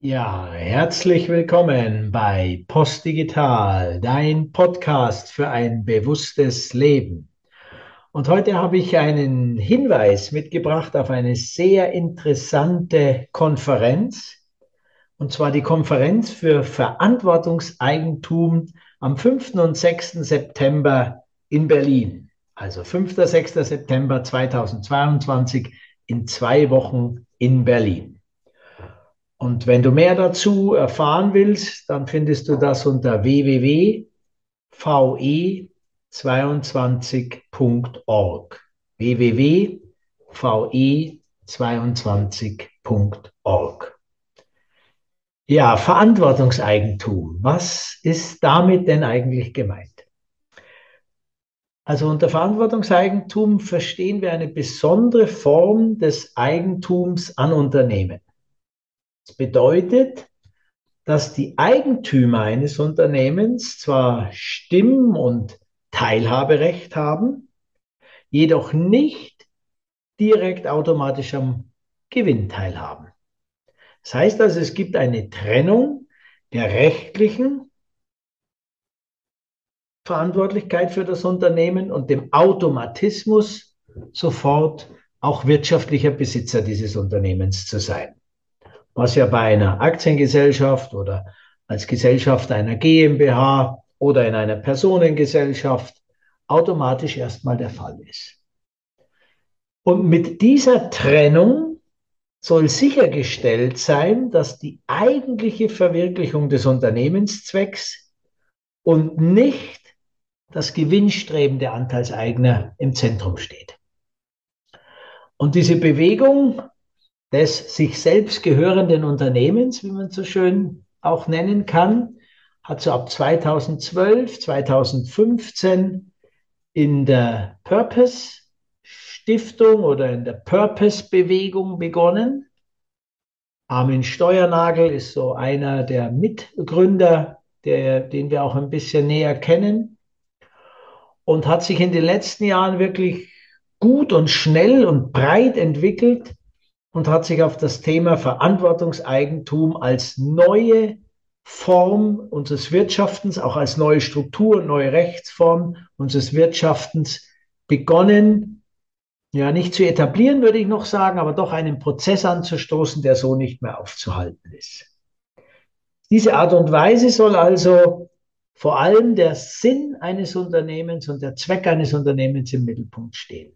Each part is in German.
Ja, herzlich willkommen bei Postdigital, dein Podcast für ein bewusstes Leben. Und heute habe ich einen Hinweis mitgebracht auf eine sehr interessante Konferenz, und zwar die Konferenz für Verantwortungseigentum am 5. und 6. September in Berlin. Also 5. 6. September 2022 in zwei Wochen in Berlin. Und wenn du mehr dazu erfahren willst, dann findest du das unter www.ve22.org. www.ve22.org. Ja, Verantwortungseigentum. Was ist damit denn eigentlich gemeint? Also unter Verantwortungseigentum verstehen wir eine besondere Form des Eigentums an Unternehmen. Das bedeutet, dass die Eigentümer eines Unternehmens zwar Stimm- und Teilhaberecht haben, jedoch nicht direkt automatisch am Gewinn teilhaben. Das heißt also, es gibt eine Trennung der rechtlichen Verantwortlichkeit für das Unternehmen und dem Automatismus, sofort auch wirtschaftlicher Besitzer dieses Unternehmens zu sein was ja bei einer Aktiengesellschaft oder als Gesellschaft einer GmbH oder in einer Personengesellschaft automatisch erstmal der Fall ist. Und mit dieser Trennung soll sichergestellt sein, dass die eigentliche Verwirklichung des Unternehmenszwecks und nicht das Gewinnstreben der Anteilseigner im Zentrum steht. Und diese Bewegung des sich selbst gehörenden Unternehmens, wie man so schön auch nennen kann, hat so ab 2012, 2015 in der Purpose Stiftung oder in der Purpose Bewegung begonnen. Armin Steuernagel ist so einer der Mitgründer, der, den wir auch ein bisschen näher kennen und hat sich in den letzten Jahren wirklich gut und schnell und breit entwickelt und hat sich auf das Thema Verantwortungseigentum als neue Form unseres Wirtschaftens, auch als neue Struktur, neue Rechtsform unseres Wirtschaftens begonnen, ja, nicht zu etablieren, würde ich noch sagen, aber doch einen Prozess anzustoßen, der so nicht mehr aufzuhalten ist. Diese Art und Weise soll also vor allem der Sinn eines Unternehmens und der Zweck eines Unternehmens im Mittelpunkt stehen.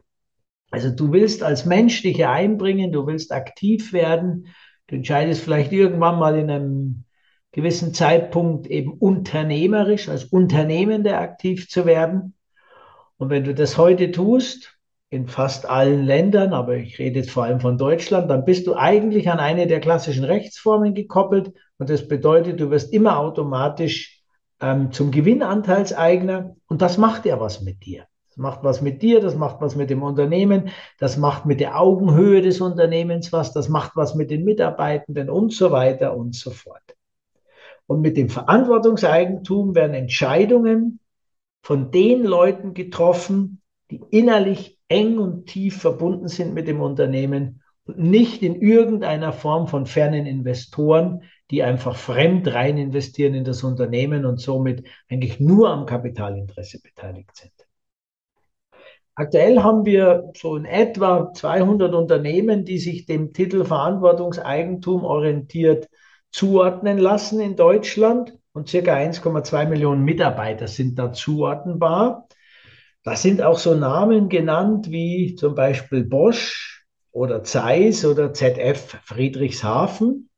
Also du willst als Mensch dich einbringen, du willst aktiv werden, du entscheidest vielleicht irgendwann mal in einem gewissen Zeitpunkt eben unternehmerisch, als Unternehmender aktiv zu werden. Und wenn du das heute tust, in fast allen Ländern, aber ich rede jetzt vor allem von Deutschland, dann bist du eigentlich an eine der klassischen Rechtsformen gekoppelt. Und das bedeutet, du wirst immer automatisch ähm, zum Gewinnanteilseigner. Und das macht ja was mit dir. Das macht was mit dir, das macht was mit dem Unternehmen, das macht mit der Augenhöhe des Unternehmens was, das macht was mit den Mitarbeitenden und so weiter und so fort. Und mit dem Verantwortungseigentum werden Entscheidungen von den Leuten getroffen, die innerlich eng und tief verbunden sind mit dem Unternehmen und nicht in irgendeiner Form von fernen Investoren, die einfach fremd rein investieren in das Unternehmen und somit eigentlich nur am Kapitalinteresse beteiligt sind. Aktuell haben wir so in etwa 200 Unternehmen, die sich dem Titel Verantwortungseigentum orientiert zuordnen lassen in Deutschland und circa 1,2 Millionen Mitarbeiter sind da zuordnenbar. Da sind auch so Namen genannt wie zum Beispiel Bosch oder Zeiss oder ZF Friedrichshafen.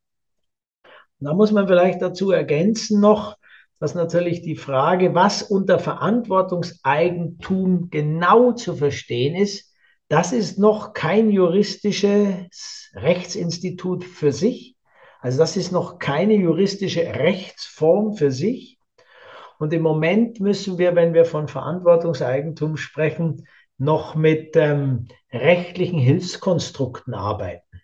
Da muss man vielleicht dazu ergänzen noch, dass natürlich die Frage, was unter Verantwortungseigentum genau zu verstehen ist, das ist noch kein juristisches Rechtsinstitut für sich. Also das ist noch keine juristische Rechtsform für sich. Und im Moment müssen wir, wenn wir von Verantwortungseigentum sprechen, noch mit ähm, rechtlichen Hilfskonstrukten arbeiten.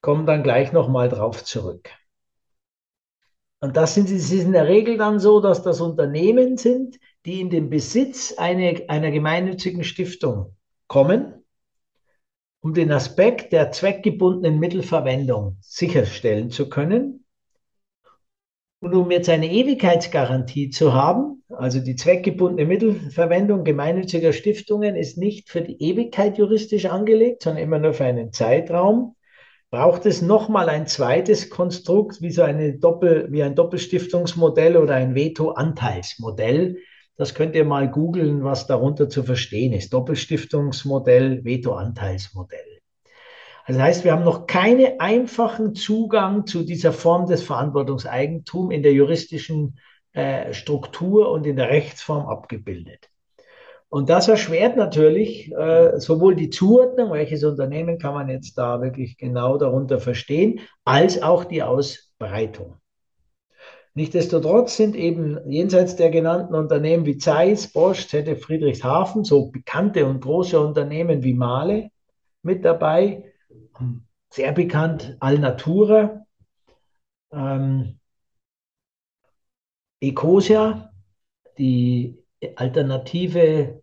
Kommen dann gleich nochmal drauf zurück. Und das sind, es ist in der Regel dann so, dass das Unternehmen sind, die in den Besitz eine, einer gemeinnützigen Stiftung kommen. um den Aspekt der zweckgebundenen Mittelverwendung sicherstellen zu können. Und um jetzt eine Ewigkeitsgarantie zu haben, also die zweckgebundene Mittelverwendung gemeinnütziger Stiftungen ist nicht für die Ewigkeit juristisch angelegt, sondern immer nur für einen Zeitraum, braucht es nochmal ein zweites Konstrukt, wie so eine Doppel, wie ein Doppelstiftungsmodell oder ein Veto-Anteilsmodell. Das könnt ihr mal googeln, was darunter zu verstehen ist. Doppelstiftungsmodell, Veto-Anteilsmodell. Also das heißt, wir haben noch keinen einfachen Zugang zu dieser Form des Verantwortungseigentums in der juristischen äh, Struktur und in der Rechtsform abgebildet. Und das erschwert natürlich äh, sowohl die Zuordnung, welches Unternehmen kann man jetzt da wirklich genau darunter verstehen, als auch die Ausbreitung. Nichtsdestotrotz sind eben jenseits der genannten Unternehmen wie Zeiss, Bosch, ZF Friedrichshafen, so bekannte und große Unternehmen wie Mahle mit dabei, sehr bekannt Alnatura, ähm, Ecosia, die alternative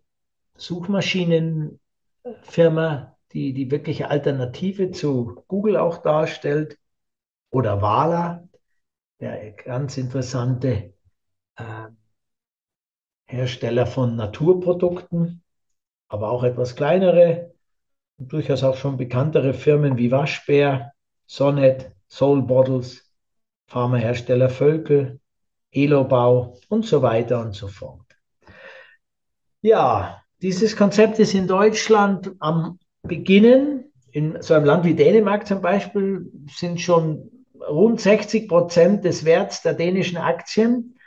Suchmaschinenfirma, die die wirkliche Alternative zu Google auch darstellt, oder Wala, der ganz interessante äh, Hersteller von Naturprodukten, aber auch etwas kleinere durchaus auch schon bekanntere Firmen wie Waschbär, Sonnet, Soul Bottles, Pharmahersteller Völkel, Elobau und so weiter und so fort. Ja, dieses Konzept ist in Deutschland am Beginnen. In so einem Land wie Dänemark zum Beispiel sind schon rund 60 Prozent des Werts der dänischen Aktien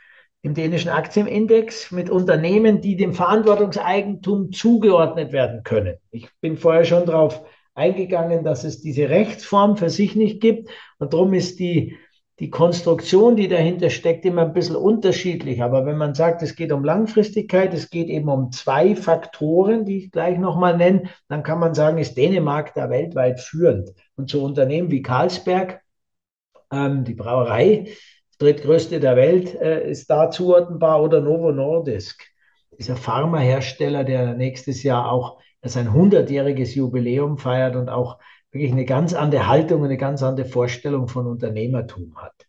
im dänischen Aktienindex mit Unternehmen, die dem Verantwortungseigentum zugeordnet werden können. Ich bin vorher schon darauf eingegangen, dass es diese Rechtsform für sich nicht gibt und darum ist die, die Konstruktion, die dahinter steckt, immer ein bisschen unterschiedlich. Aber wenn man sagt, es geht um Langfristigkeit, es geht eben um zwei Faktoren, die ich gleich nochmal nenne, dann kann man sagen, ist Dänemark da weltweit führend. Und so Unternehmen wie Carlsberg, ähm, die Brauerei, drittgrößte der Welt, äh, ist da zuordnenbar oder Novo Nordisk, dieser Pharmahersteller, der nächstes Jahr auch sein 100-jähriges Jubiläum feiert und auch wirklich eine ganz andere Haltung, eine ganz andere Vorstellung von Unternehmertum hat.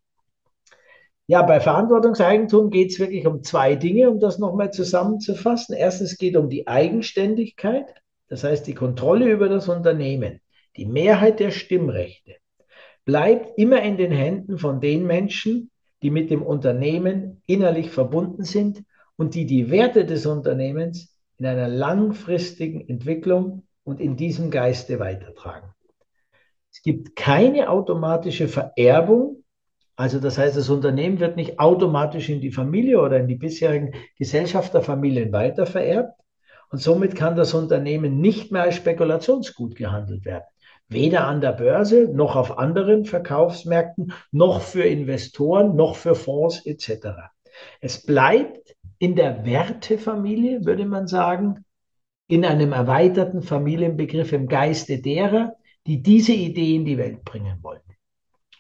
Ja, bei Verantwortungseigentum geht es wirklich um zwei Dinge, um das nochmal zusammenzufassen. Erstens geht es um die Eigenständigkeit, das heißt die Kontrolle über das Unternehmen. Die Mehrheit der Stimmrechte bleibt immer in den Händen von den Menschen, die mit dem Unternehmen innerlich verbunden sind und die die Werte des Unternehmens in einer langfristigen Entwicklung und in diesem Geiste weitertragen. Es gibt keine automatische Vererbung, also das heißt, das Unternehmen wird nicht automatisch in die Familie oder in die bisherigen Gesellschafterfamilien weitervererbt. Und somit kann das Unternehmen nicht mehr als Spekulationsgut gehandelt werden. Weder an der Börse noch auf anderen Verkaufsmärkten, noch für Investoren, noch für Fonds etc. Es bleibt in der Wertefamilie, würde man sagen, in einem erweiterten Familienbegriff im Geiste derer, die diese Idee in die Welt bringen wollen.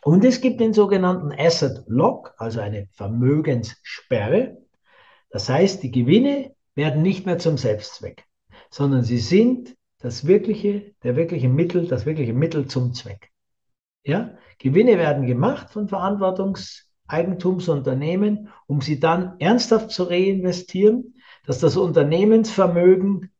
Und es gibt den sogenannten Asset Lock, also eine Vermögenssperre. Das heißt, die Gewinne werden nicht mehr zum Selbstzweck, sondern sie sind das wirkliche, der wirkliche Mittel, das wirkliche Mittel zum Zweck. Ja? Gewinne werden gemacht von Verantwortungseigentumsunternehmen, um sie dann ernsthaft zu reinvestieren, dass das Unternehmensvermögen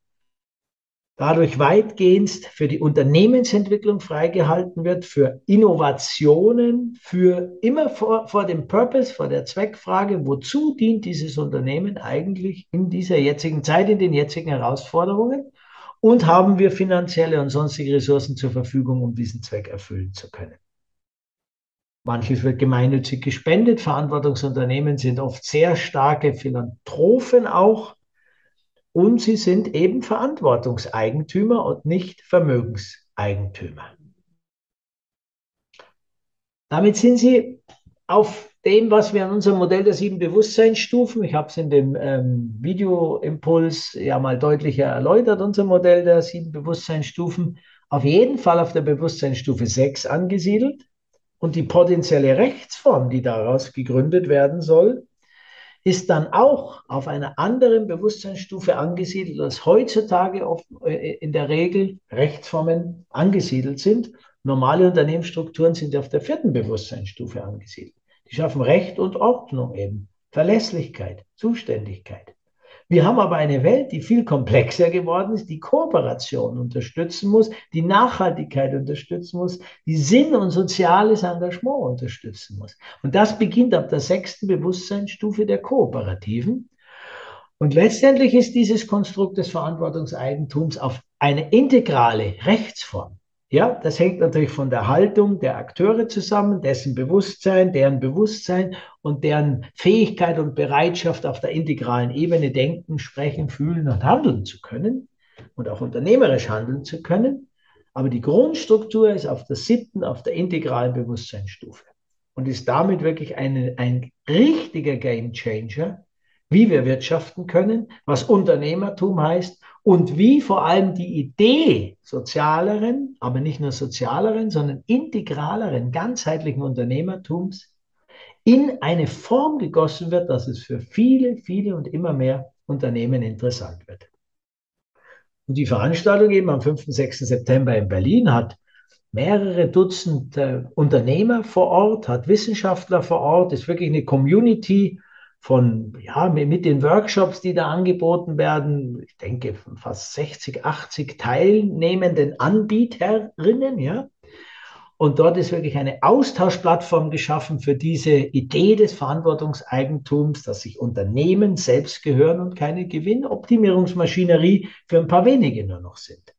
dadurch weitgehend für die Unternehmensentwicklung freigehalten wird, für Innovationen, für immer vor, vor dem Purpose, vor der Zweckfrage, wozu dient dieses Unternehmen eigentlich in dieser jetzigen Zeit, in den jetzigen Herausforderungen und haben wir finanzielle und sonstige Ressourcen zur Verfügung, um diesen Zweck erfüllen zu können. Manches wird gemeinnützig gespendet. Verantwortungsunternehmen sind oft sehr starke Philanthropen auch. Und sie sind eben Verantwortungseigentümer und nicht Vermögenseigentümer. Damit sind sie auf dem, was wir an unserem Modell der sieben Bewusstseinsstufen, ich habe es in dem ähm, Videoimpuls ja mal deutlicher erläutert, unser Modell der sieben Bewusstseinsstufen, auf jeden Fall auf der Bewusstseinsstufe 6 angesiedelt. Und die potenzielle Rechtsform, die daraus gegründet werden soll, ist dann auch auf einer anderen Bewusstseinsstufe angesiedelt, als heutzutage oft, äh, in der Regel Rechtsformen angesiedelt sind. Normale Unternehmensstrukturen sind auf der vierten Bewusstseinsstufe angesiedelt. Die schaffen Recht und Ordnung eben, Verlässlichkeit, Zuständigkeit. Wir haben aber eine Welt, die viel komplexer geworden ist, die Kooperation unterstützen muss, die Nachhaltigkeit unterstützen muss, die Sinn und soziales Engagement unterstützen muss. Und das beginnt ab der sechsten Bewusstseinsstufe der Kooperativen. Und letztendlich ist dieses Konstrukt des Verantwortungseigentums auf eine integrale Rechtsform ja, das hängt natürlich von der Haltung der Akteure zusammen, dessen Bewusstsein, deren Bewusstsein und deren Fähigkeit und Bereitschaft auf der integralen Ebene denken, sprechen, fühlen und handeln zu können und auch unternehmerisch handeln zu können. Aber die Grundstruktur ist auf der siebten, auf der integralen Bewusstseinsstufe und ist damit wirklich eine, ein richtiger Game Changer wie wir wirtschaften können, was Unternehmertum heißt und wie vor allem die Idee sozialeren, aber nicht nur sozialeren, sondern integraleren, ganzheitlichen Unternehmertums in eine Form gegossen wird, dass es für viele, viele und immer mehr Unternehmen interessant wird. Und die Veranstaltung eben am 5. 6. September in Berlin hat mehrere Dutzend äh, Unternehmer vor Ort, hat Wissenschaftler vor Ort, ist wirklich eine Community von, ja, mit den Workshops, die da angeboten werden, ich denke fast 60, 80 teilnehmenden Anbieterinnen, ja. Und dort ist wirklich eine Austauschplattform geschaffen für diese Idee des Verantwortungseigentums, dass sich Unternehmen selbst gehören und keine Gewinnoptimierungsmaschinerie für ein paar wenige nur noch sind.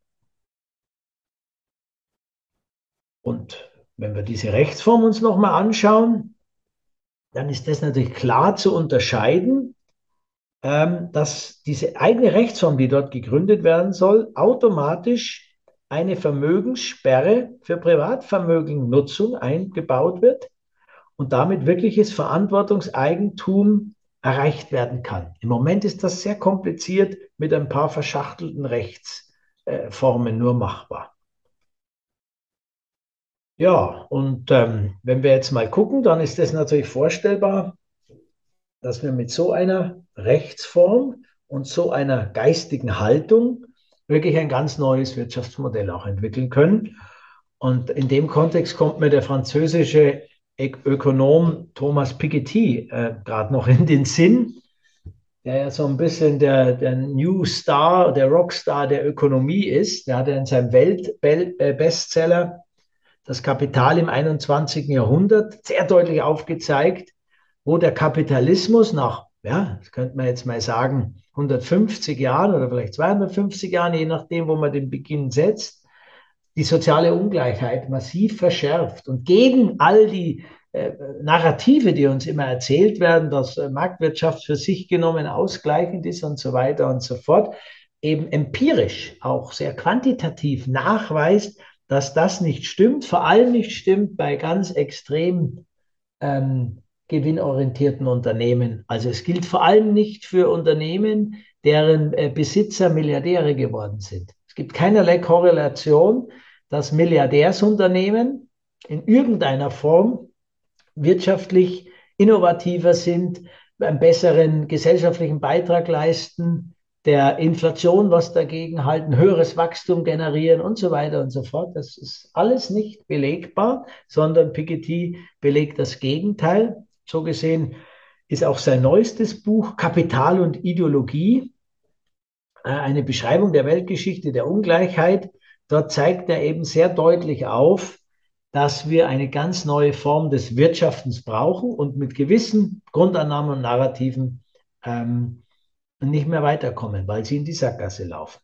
Und wenn wir diese Rechtsform uns nochmal anschauen, dann ist das natürlich klar zu unterscheiden, ähm, dass diese eigene Rechtsform, die dort gegründet werden soll, automatisch eine Vermögenssperre für Privatvermögennutzung eingebaut wird und damit wirkliches Verantwortungseigentum erreicht werden kann. Im Moment ist das sehr kompliziert mit ein paar verschachtelten Rechtsformen nur machbar. Ja, und ähm, wenn wir jetzt mal gucken, dann ist es natürlich vorstellbar, dass wir mit so einer Rechtsform und so einer geistigen Haltung wirklich ein ganz neues Wirtschaftsmodell auch entwickeln können. Und in dem Kontext kommt mir der französische Ökonom Thomas Piketty äh, gerade noch in den Sinn, der ja so ein bisschen der, der New Star, der Rockstar der Ökonomie ist. Der hat ja in seinem Weltbestseller das Kapital im 21. Jahrhundert sehr deutlich aufgezeigt, wo der Kapitalismus nach, ja, das könnte man jetzt mal sagen, 150 Jahren oder vielleicht 250 Jahren, je nachdem, wo man den Beginn setzt, die soziale Ungleichheit massiv verschärft und gegen all die äh, Narrative, die uns immer erzählt werden, dass äh, Marktwirtschaft für sich genommen ausgleichend ist und so weiter und so fort, eben empirisch auch sehr quantitativ nachweist, dass das nicht stimmt, vor allem nicht stimmt bei ganz extrem ähm, gewinnorientierten Unternehmen. Also es gilt vor allem nicht für Unternehmen, deren äh, Besitzer Milliardäre geworden sind. Es gibt keinerlei Korrelation, dass Milliardärsunternehmen in irgendeiner Form wirtschaftlich innovativer sind, einen besseren gesellschaftlichen Beitrag leisten, der Inflation was dagegen halten, höheres Wachstum generieren und so weiter und so fort. Das ist alles nicht belegbar, sondern Piketty belegt das Gegenteil. So gesehen ist auch sein neuestes Buch Kapital und Ideologie äh, eine Beschreibung der Weltgeschichte der Ungleichheit. Dort zeigt er eben sehr deutlich auf, dass wir eine ganz neue Form des Wirtschaftens brauchen und mit gewissen Grundannahmen und Narrativen ähm, nicht mehr weiterkommen, weil sie in die Sackgasse laufen.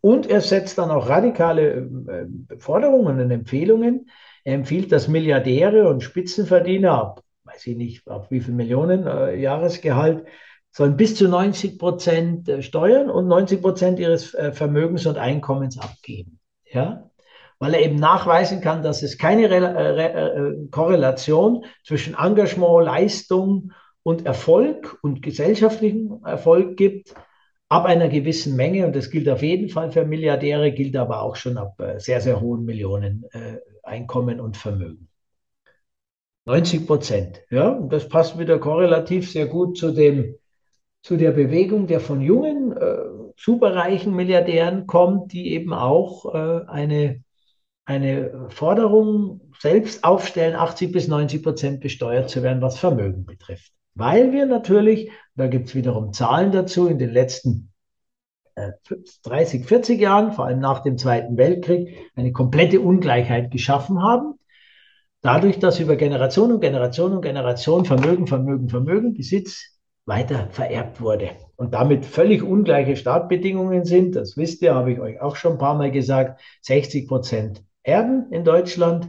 Und er setzt dann auch radikale äh, Forderungen und Empfehlungen. Er empfiehlt, dass Milliardäre und Spitzenverdiener, weiß ich nicht, auf wie viel Millionen äh, Jahresgehalt, sollen bis zu 90 Prozent äh, steuern und 90 Prozent ihres äh, Vermögens und Einkommens abgeben. Ja? Weil er eben nachweisen kann, dass es keine Re Re Korrelation zwischen Engagement, Leistung und Erfolg und gesellschaftlichen Erfolg gibt, ab einer gewissen Menge, und das gilt auf jeden Fall für Milliardäre, gilt aber auch schon ab äh, sehr, sehr hohen Millionen äh, Einkommen und Vermögen. 90 Prozent. Ja, und das passt wieder korrelativ sehr gut zu dem, zu der Bewegung, der von jungen, äh, superreichen Milliardären kommt, die eben auch äh, eine, eine Forderung selbst aufstellen, 80 bis 90 Prozent besteuert zu werden, was Vermögen betrifft. Weil wir natürlich, da gibt es wiederum Zahlen dazu, in den letzten 30, äh, 40 Jahren, vor allem nach dem Zweiten Weltkrieg, eine komplette Ungleichheit geschaffen haben. Dadurch, dass über Generation und Generation und Generation Vermögen, Vermögen, Vermögen, Besitz weiter vererbt wurde. Und damit völlig ungleiche Startbedingungen sind, das wisst ihr, habe ich euch auch schon ein paar Mal gesagt, 60 Prozent Erben in Deutschland,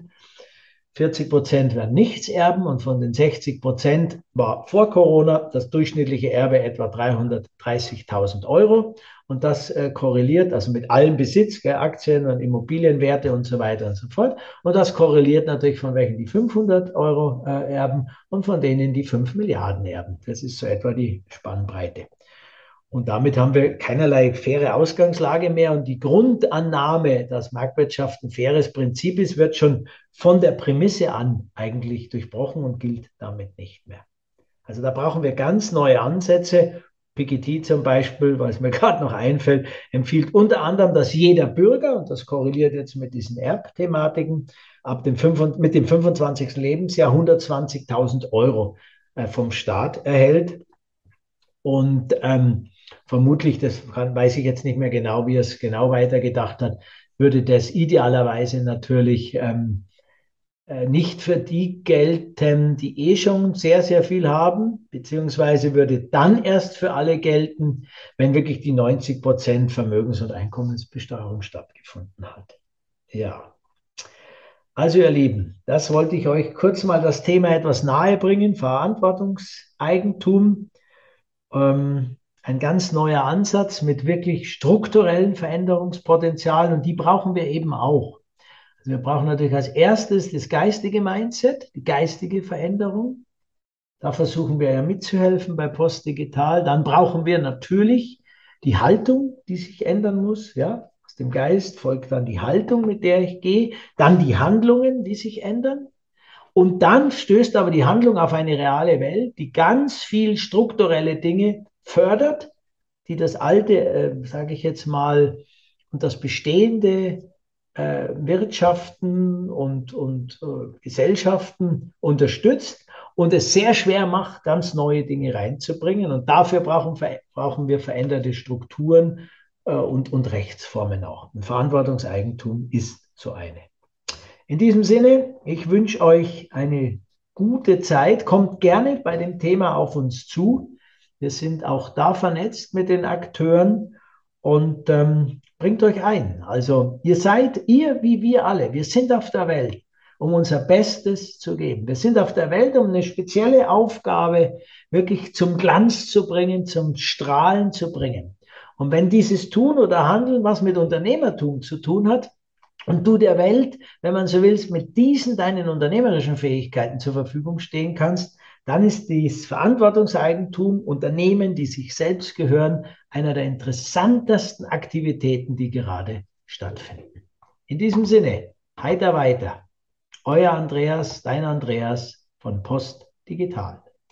40 Prozent werden nichts erben und von den 60 Prozent war vor Corona das durchschnittliche Erbe etwa 330.000 Euro. Und das äh, korreliert also mit allem Besitz, gell, Aktien und Immobilienwerte und so weiter und so fort. Und das korreliert natürlich von welchen die 500 Euro äh, erben und von denen die 5 Milliarden erben. Das ist so etwa die Spannbreite. Und damit haben wir keinerlei faire Ausgangslage mehr. Und die Grundannahme, dass Marktwirtschaft ein faires Prinzip ist, wird schon von der Prämisse an eigentlich durchbrochen und gilt damit nicht mehr. Also da brauchen wir ganz neue Ansätze. Piketty zum Beispiel, was mir gerade noch einfällt, empfiehlt unter anderem, dass jeder Bürger, und das korreliert jetzt mit diesen Erbthematiken, ab dem 5, mit dem 25. Lebensjahr 120.000 Euro äh, vom Staat erhält. Und ähm, vermutlich, das kann, weiß ich jetzt nicht mehr genau, wie er es genau weitergedacht hat, würde das idealerweise natürlich ähm, äh, nicht für die gelten, die eh schon sehr, sehr viel haben, beziehungsweise würde dann erst für alle gelten, wenn wirklich die 90 Prozent Vermögens- und Einkommensbesteuerung stattgefunden hat. Ja. Also ihr Lieben, das wollte ich euch kurz mal das Thema etwas nahe bringen, Verantwortungseigentum. Ähm, ein ganz neuer Ansatz mit wirklich strukturellen Veränderungspotenzialen und die brauchen wir eben auch. Also wir brauchen natürlich als erstes das geistige Mindset, die geistige Veränderung. Da versuchen wir ja mitzuhelfen bei Postdigital. Dann brauchen wir natürlich die Haltung, die sich ändern muss. Ja, aus dem Geist folgt dann die Haltung, mit der ich gehe. Dann die Handlungen, die sich ändern. Und dann stößt aber die Handlung auf eine reale Welt, die ganz viel strukturelle Dinge fördert, die das alte, äh, sage ich jetzt mal, und das bestehende äh, Wirtschaften und, und äh, Gesellschaften unterstützt und es sehr schwer macht, ganz neue Dinge reinzubringen. Und dafür brauchen, brauchen wir veränderte Strukturen äh, und, und Rechtsformen auch. Und Verantwortungseigentum ist so eine. In diesem Sinne, ich wünsche euch eine gute Zeit. Kommt gerne bei dem Thema auf uns zu. Wir sind auch da vernetzt mit den Akteuren und ähm, bringt euch ein. Also ihr seid, ihr wie wir alle, wir sind auf der Welt, um unser Bestes zu geben. Wir sind auf der Welt, um eine spezielle Aufgabe wirklich zum Glanz zu bringen, zum Strahlen zu bringen. Und wenn dieses Tun oder Handeln was mit Unternehmertum zu tun hat, und du der Welt, wenn man so willst, mit diesen deinen unternehmerischen Fähigkeiten zur Verfügung stehen kannst, dann ist das Verantwortungseigentum, Unternehmen, die sich selbst gehören, einer der interessantesten Aktivitäten, die gerade stattfinden. In diesem Sinne, heiter weiter. Euer Andreas, dein Andreas von Post Digital.